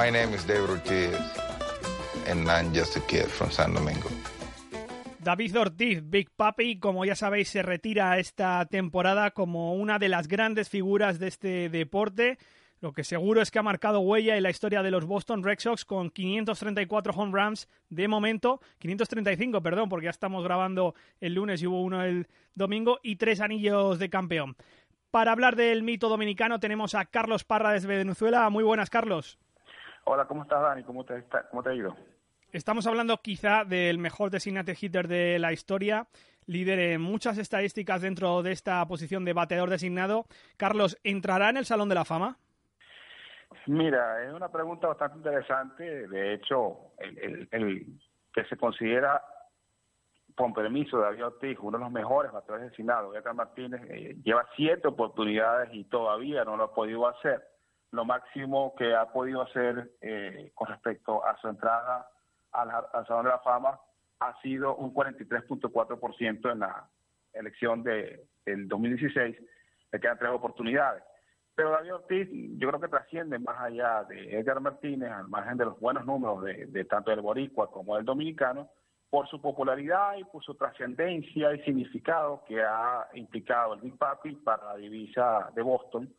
My name is David Ortiz, and I'm just a kid from San Domingo. David Ortiz, Big Papi, como ya sabéis, se retira esta temporada como una de las grandes figuras de este deporte. Lo que seguro es que ha marcado huella en la historia de los Boston Red Sox con 534 home runs de momento, 535, perdón, porque ya estamos grabando el lunes y hubo uno el domingo, y tres anillos de campeón. Para hablar del mito dominicano tenemos a Carlos Parra desde Venezuela. Muy buenas, Carlos. Hola, ¿cómo estás, Dani? ¿Cómo te, está, cómo te ha ido? Estamos hablando quizá del mejor designated hitter de la historia, líder en muchas estadísticas dentro de esta posición de bateador designado. Carlos, ¿entrará en el Salón de la Fama? Mira, es una pregunta bastante interesante. De hecho, el, que se considera, con permiso de David Ortiz, uno de los mejores bateadores designados, Edgar Martínez, eh, lleva siete oportunidades y todavía no lo ha podido hacer. Lo máximo que ha podido hacer eh, con respecto a su entrada al, al, Salón de la Fama ha sido un 43.4% en la elección de, del 2016. Le quedan tres oportunidades. Pero David Ortiz, yo creo que trasciende más allá de Edgar Martínez, al margen de los buenos números de, tanto del boricua como del dominicano, por su popularidad y por su trascendencia y significado que ha implicado el Big Papi para la divisa de Boston,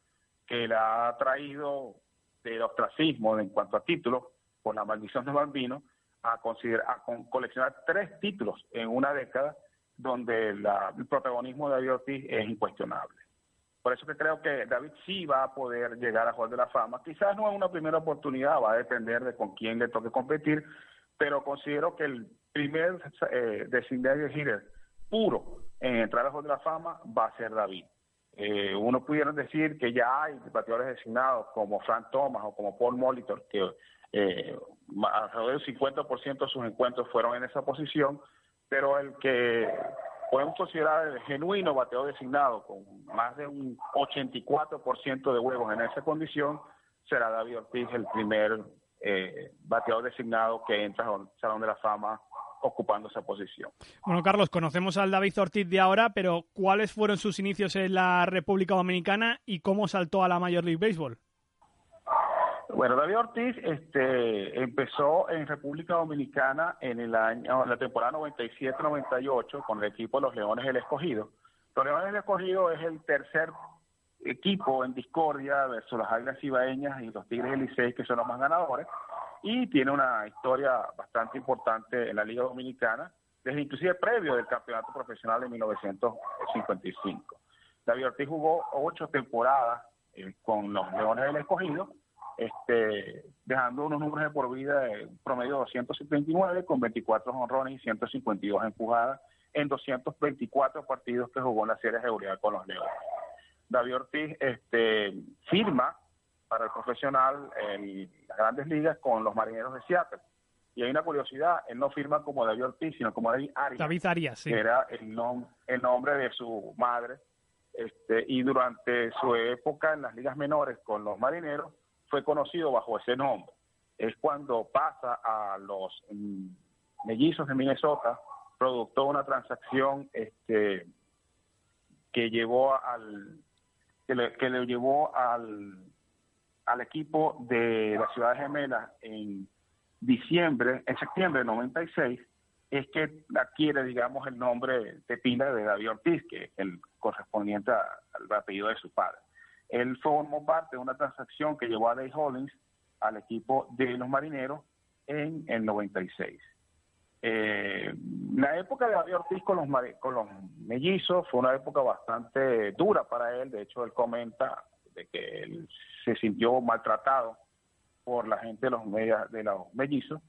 que la ha traído del ostracismo en cuanto a títulos, por la maldición de Bambino, a, considerar, a coleccionar tres títulos en una década donde el protagonismo de David Ortiz es incuestionable. Por eso que creo que David sí va a poder llegar a Hall de la Fama. Quizás no es una primera oportunidad, va a depender de con quién le toque competir, pero considero que el primer eh, designated hitter puro en entrar a Hall de la Fama va a ser David. Eh, uno pudiera decir que ya hay bateadores designados como Frank Thomas o como Paul Molitor, que eh, alrededor del 50% de sus encuentros fueron en esa posición, pero el que podemos considerar el genuino bateo designado con más de un 84% de huevos en esa condición, será David Ortiz el primer eh, bateador designado que entra al Salón de la Fama ocupando esa posición. Bueno, Carlos, conocemos al David Ortiz de ahora, pero ¿cuáles fueron sus inicios en la República Dominicana y cómo saltó a la Major League Baseball? Bueno, David Ortiz este, empezó en República Dominicana en el año, la temporada 97-98 con el equipo de los Leones del Escogido. Los Leones del Escogido es el tercer equipo en discordia versus las Águilas Ibaeñas y los Tigres del Licey, que son los más ganadores, y tiene una historia bastante importante en la Liga Dominicana, desde inclusive previo del campeonato profesional de 1955. David Ortiz jugó ocho temporadas eh, con los Leones del Escogido, este, dejando unos números de por vida de promedio de 279 con 24 honrones y 152 empujadas en 224 partidos que jugó en la serie regular con los Leones. David Ortiz este, firma para el profesional en las grandes ligas con los marineros de Seattle. Y hay una curiosidad, él no firma como David Ortiz, sino como David Arias. David Arias, sí. Que era el, el nombre de su madre. Este, y durante su época en las ligas menores con los marineros, fue conocido bajo ese nombre. Es cuando pasa a los mm, mellizos de Minnesota, producto de una transacción este, que llevó al que le, llevó al, al equipo de la ciudad Gemela en diciembre, en septiembre de 96, es que adquiere, digamos, el nombre de pila de David Ortiz, que es el correspondiente al apellido de su padre. Él formó parte de una transacción que llevó a Dave Hollins al equipo de los marineros en el 96. Eh, la época de David Ortiz con los, con los mellizos fue una época bastante dura para él. De hecho, él comenta de que él se sintió maltratado por la gente de los, de los mellizos.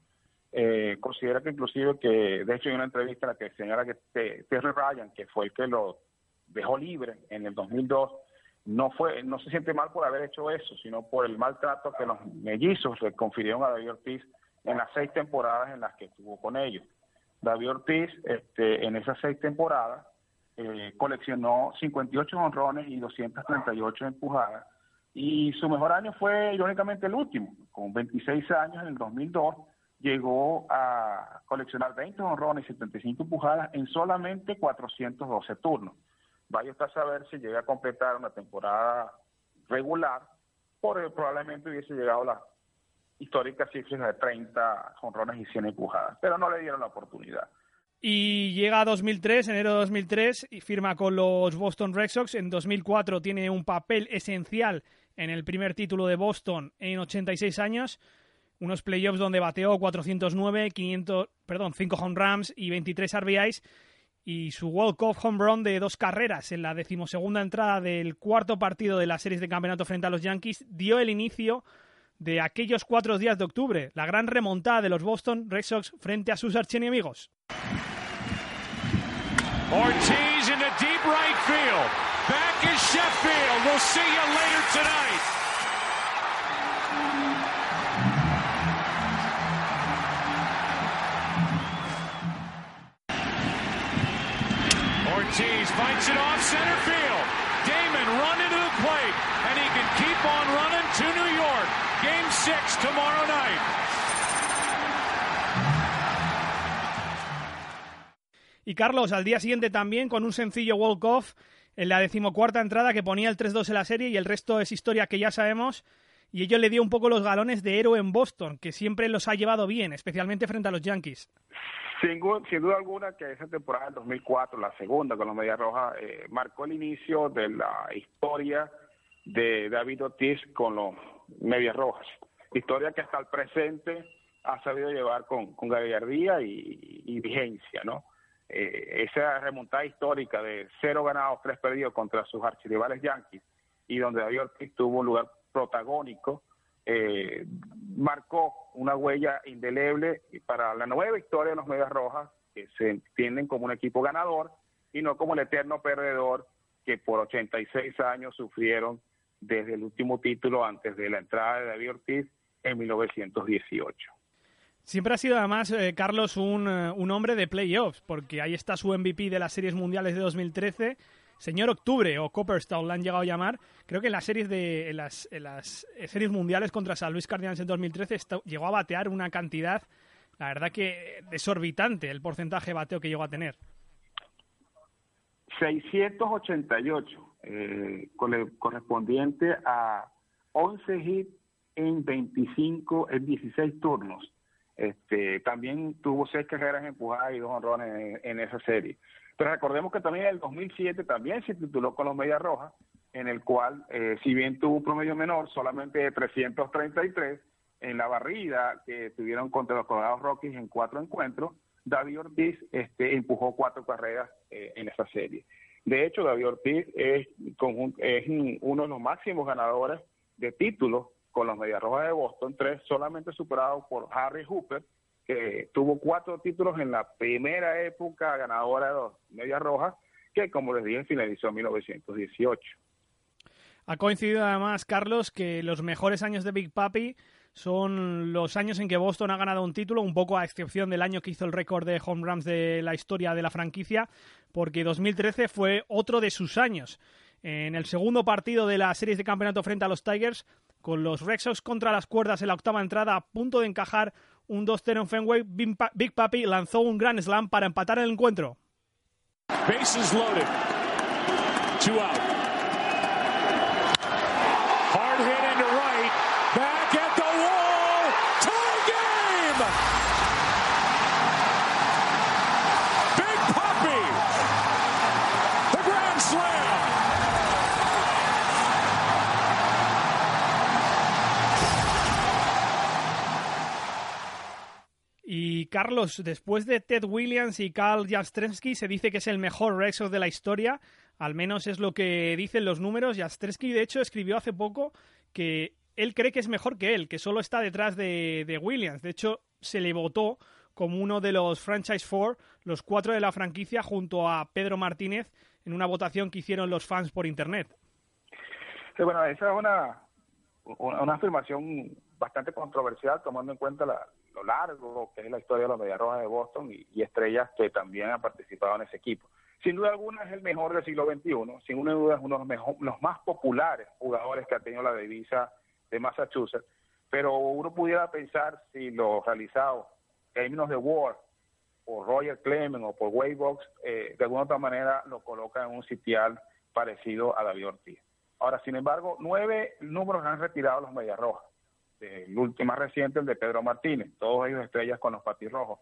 Eh, considera que inclusive que, de hecho, hay una entrevista en la que señala que Terry Ryan, que fue el que lo dejó libre en el 2002, no fue no se siente mal por haber hecho eso, sino por el maltrato que los mellizos le confirieron a David Ortiz en las seis temporadas en las que estuvo con ellos. David Ortiz, este, en esas seis temporadas, eh, coleccionó 58 honrones y 238 empujadas. Y su mejor año fue, irónicamente, el último. Con 26 años, en el 2002, llegó a coleccionar 20 honrones y 75 empujadas en solamente 412 turnos vaya usted a saber si llega a completar una temporada regular, por, probablemente hubiese llegado a la históricas cifras de 30 jonrones y 100 empujadas, pero no le dieron la oportunidad. Y llega a 2003, enero de 2003, y firma con los Boston Red Sox. En 2004 tiene un papel esencial en el primer título de Boston en 86 años. Unos playoffs donde bateó 409, 500, perdón, 5 home runs y 23 RBIs. Y su World Cup home run de dos carreras en la decimosegunda entrada del cuarto partido de las series de campeonato frente a los Yankees dio el inicio de aquellos cuatro días de octubre, la gran remontada de los Boston Red Sox frente a sus archienemigos. Ortiz in the deep right field. Back is Sheffield. We'll see you later tonight. Ortiz fights it off center field. Damon run into the plate, and he can keep on running 6 tomorrow night. Y Carlos, al día siguiente también con un sencillo walk-off en la decimocuarta entrada que ponía el 3-2 en la serie y el resto es historia que ya sabemos. Y ello le dio un poco los galones de héroe en Boston, que siempre los ha llevado bien, especialmente frente a los Yankees. Sin, sin duda alguna que esa temporada del 2004, la segunda con la Media Roja, eh, marcó el inicio de la historia de David Ortiz con los Medias Rojas. Historia que hasta el presente ha sabido llevar con, gallardía y, y vigencia, ¿no? Eh, esa remontada histórica de cero ganados, tres perdidos contra sus archirrivales Yankees y donde David Ortiz tuvo un lugar protagónico, eh, marcó una huella indeleble para la nueva historia de los Medias Rojas, que se entienden como un equipo ganador y no como el eterno perdedor que por 86 años sufrieron desde el último título antes de la entrada de David Ortiz en 1918. Siempre ha sido además, eh, Carlos, un, eh, un, hombre de playoffs, porque ahí está su MVP de las series mundiales de 2013. Señor Octubre o Copperstone lo han llegado a llamar. Creo que en las series de en las, las eh, series mundiales contra San Luis Cardinals en 2013 llegó a batear una cantidad, la verdad que desorbitante el porcentaje de bateo que llegó a tener. 688, eh, con el correspondiente a 11 hits en 25, en 16 turnos. Este, también tuvo seis carreras empujadas y dos honrones en, esa serie. Pero recordemos que también en el 2007 también se tituló con los Medias Rojas, en el cual, eh, si bien tuvo un promedio menor, solamente de 333, en la barrida que tuvieron contra los Colorado Rockies en cuatro encuentros, David Ortiz este, empujó cuatro carreras eh, en esa serie. De hecho, David Ortiz es, es uno de los máximos ganadores de títulos con los Medias Rojas de Boston, tres solamente superados por Harry Hooper, que tuvo cuatro títulos en la primera época ganadora de los Medias Rojas, que como les dije finalizó en 1918. Ha coincidido además, Carlos, que los mejores años de Big Papi son los años en que Boston ha ganado un título, un poco a excepción del año que hizo el récord de home runs de la historia de la franquicia, porque 2013 fue otro de sus años. En el segundo partido de la series de campeonato frente a los Tigers, con los Red Sox contra las cuerdas en la octava entrada a punto de encajar un 2-0 en Fenway, Big Papi lanzó un gran slam para empatar el encuentro. Bases loaded. Two out. Hard hit into right. Back at the wall. Tie game. Big Papi. The grand slam. Y Carlos, después de Ted Williams y Carl Jastrzemski, se dice que es el mejor Red Sox de la historia. Al menos es lo que dicen los números. Jastrzemski, de hecho, escribió hace poco que él cree que es mejor que él, que solo está detrás de, de Williams. De hecho, se le votó como uno de los Franchise Four, los cuatro de la franquicia, junto a Pedro Martínez, en una votación que hicieron los fans por Internet. Sí, bueno, esa es una, una afirmación bastante controversial, tomando en cuenta la, lo largo que es la historia de los Medias Rojas de Boston y, estrellas que también han participado en ese equipo. Sin duda alguna es el mejor del siglo XXI, sin una duda es uno de los, mejor, los más populares jugadores que ha tenido la divisa de Massachusetts, pero uno pudiera pensar si lo realizado en términos de War por Roger Clemens o por Waybox, eh, de alguna otra manera lo coloca en un sitial parecido a David Ortiz. Ahora, sin embargo, nueve números han retirado los Medias Rojas este, el último más reciente, el de Pedro Martínez, todos ellos estrellas con los patirrojos.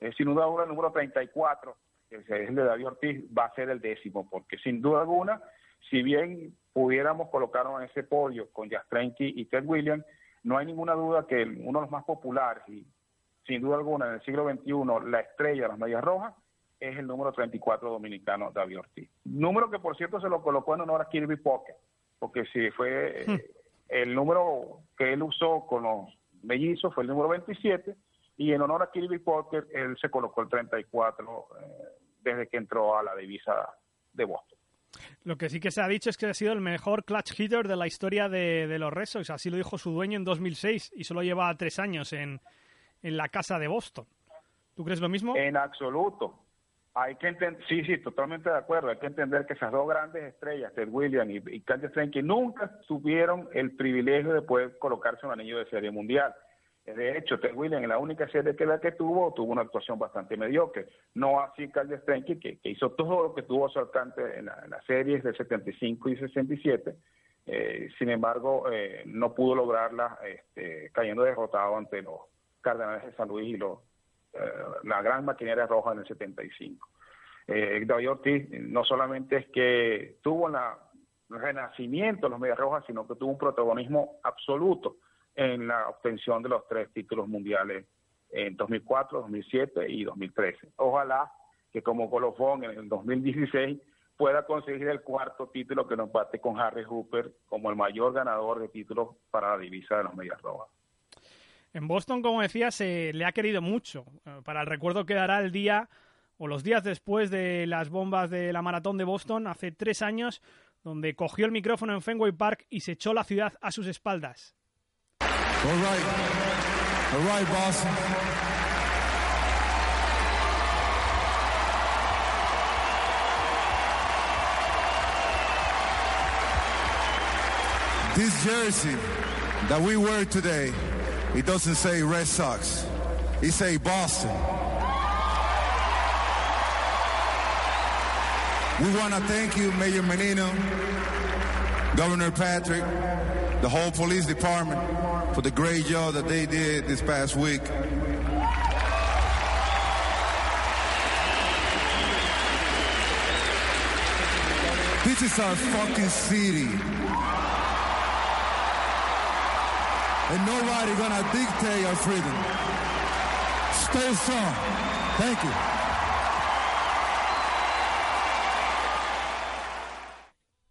Eh, sin duda alguna, el número 34, que es el de David Ortiz, va a ser el décimo, porque sin duda alguna, si bien pudiéramos colocarnos en ese podio con Jastrenki y Ted Williams, no hay ninguna duda que uno de los más populares y sin duda alguna en el siglo XXI la estrella de las medias rojas es el número 34 dominicano David Ortiz. Número que por cierto se lo colocó en honor a Kirby Pocket, porque si fue hmm. El número que él usó con los mellizos fue el número 27 y en honor a Kirby Pocket él se colocó el 34 eh, desde que entró a la divisa de Boston. Lo que sí que se ha dicho es que ha sido el mejor clutch hitter de la historia de, los Red Sox. Así lo dijo su dueño en 2006 y solo lleva tres años en, en la casa de Boston. ¿Tú crees lo mismo? En absoluto. Hay que entender, sí, sí, totalmente de acuerdo. Hay que entender que esas dos grandes estrellas, Ted Williams y, y Candy nunca tuvieron el privilegio de poder colocarse un anillo de serie mundial. De hecho, Ted Williams en la única serie que la que tuvo, tuvo una actuación bastante mediocre. No así Carl Stenky, que, hizo todo lo que tuvo a su alcance en, las series de 75 y 67. Eh, sin embargo, eh, no pudo lograrla este, cayendo derrotado ante los Cardenales de San Luis y los, la gran maquinaria roja en el 75. David Ortiz no solamente es que tuvo la, renacimiento de los Medias Rojas, sino que tuvo un protagonismo absoluto en la obtención de los tres títulos mundiales en 2004, 2007 y 2013. Ojalá que como colofón en el 2016 pueda conseguir el cuarto título que nos bate con Harry Hooper como el mayor ganador de títulos para la divisa de los Medias Rojas. En Boston, como decía, se le ha querido mucho. Para el recuerdo quedará el día o los días después de las bombas de la maratón de Boston, hace tres años, donde cogió el micrófono en Fenway Park y se echó la ciudad a sus espaldas. All right. All right, Boston. This jersey that we wear today, it doesn't say Red Sox. He say Boston. We want to thank you, Mayor Menino, Governor Patrick, the whole police department for the great job that they did this past week. This is our fucking city. And nobody gonna dictate our freedom. Stay strong. Thank you.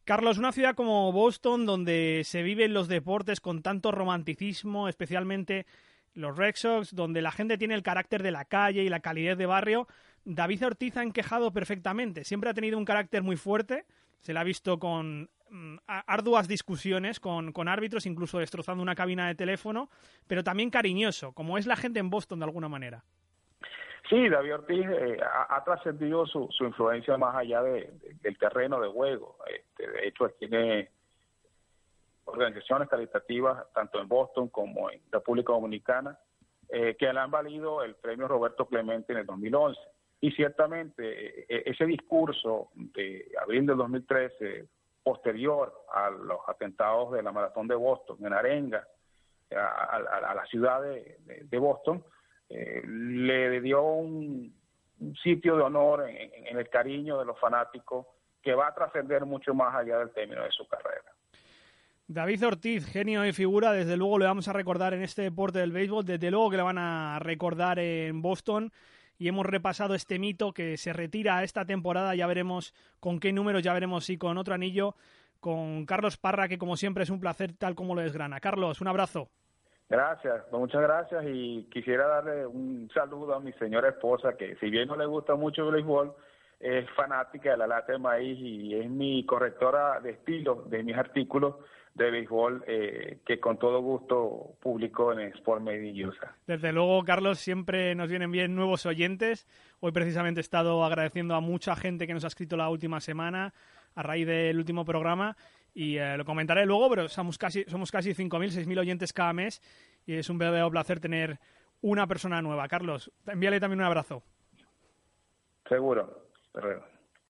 Carlos, una ciudad como Boston, donde se viven los deportes con tanto romanticismo, especialmente los Red Sox, donde la gente tiene el carácter de la calle y la calidez de barrio, David Ortiz ha encajado perfectamente. Siempre ha tenido un carácter muy fuerte, se le ha visto con arduas discusiones con, con, árbitros, incluso destrozando una cabina de teléfono, pero también cariñoso, como es la gente en Boston de alguna manera. Sí, David Ortiz eh, ha, trascendido su, su, influencia más allá de, del terreno de juego. Este, de hecho, tiene organizaciones caritativas tanto en Boston como en República Dominicana eh, que le han valido el premio Roberto Clemente en el 2011. Y ciertamente e, ese discurso de abril del 2013, posterior a los atentados de la maratón de Boston, en Arenga, a, la ciudad de Boston, eh, le dio un, sitio de honor en, el cariño de los fanáticos que va a trascender mucho más allá del término de su carrera. David Ortiz, genio y figura, desde luego le vamos a recordar en este deporte del béisbol, desde luego que le van a recordar en Boston y hemos repasado este mito que se retira esta temporada, ya veremos con qué números, ya veremos si con otro anillo, con Carlos Parra, que como siempre es un placer tal como lo desgrana. Carlos, un abrazo. Gracias, pues muchas gracias y quisiera darle un saludo a mi señora esposa que si bien no le gusta mucho el béisbol, es fanática de la lata de maíz y es mi correctora de estilo de mis artículos de béisbol eh, que con todo gusto publico en Sport Media Desde luego, Carlos, siempre nos vienen bien nuevos oyentes. Hoy precisamente he estado agradeciendo a mucha gente que nos ha escrito la última semana a raíz del último programa y eh, lo comentaré luego, pero somos casi, somos casi 5.000, 6.000 oyentes cada mes y es un verdadero placer tener una persona nueva. Carlos, envíale también un abrazo. Seguro. Hasta luego.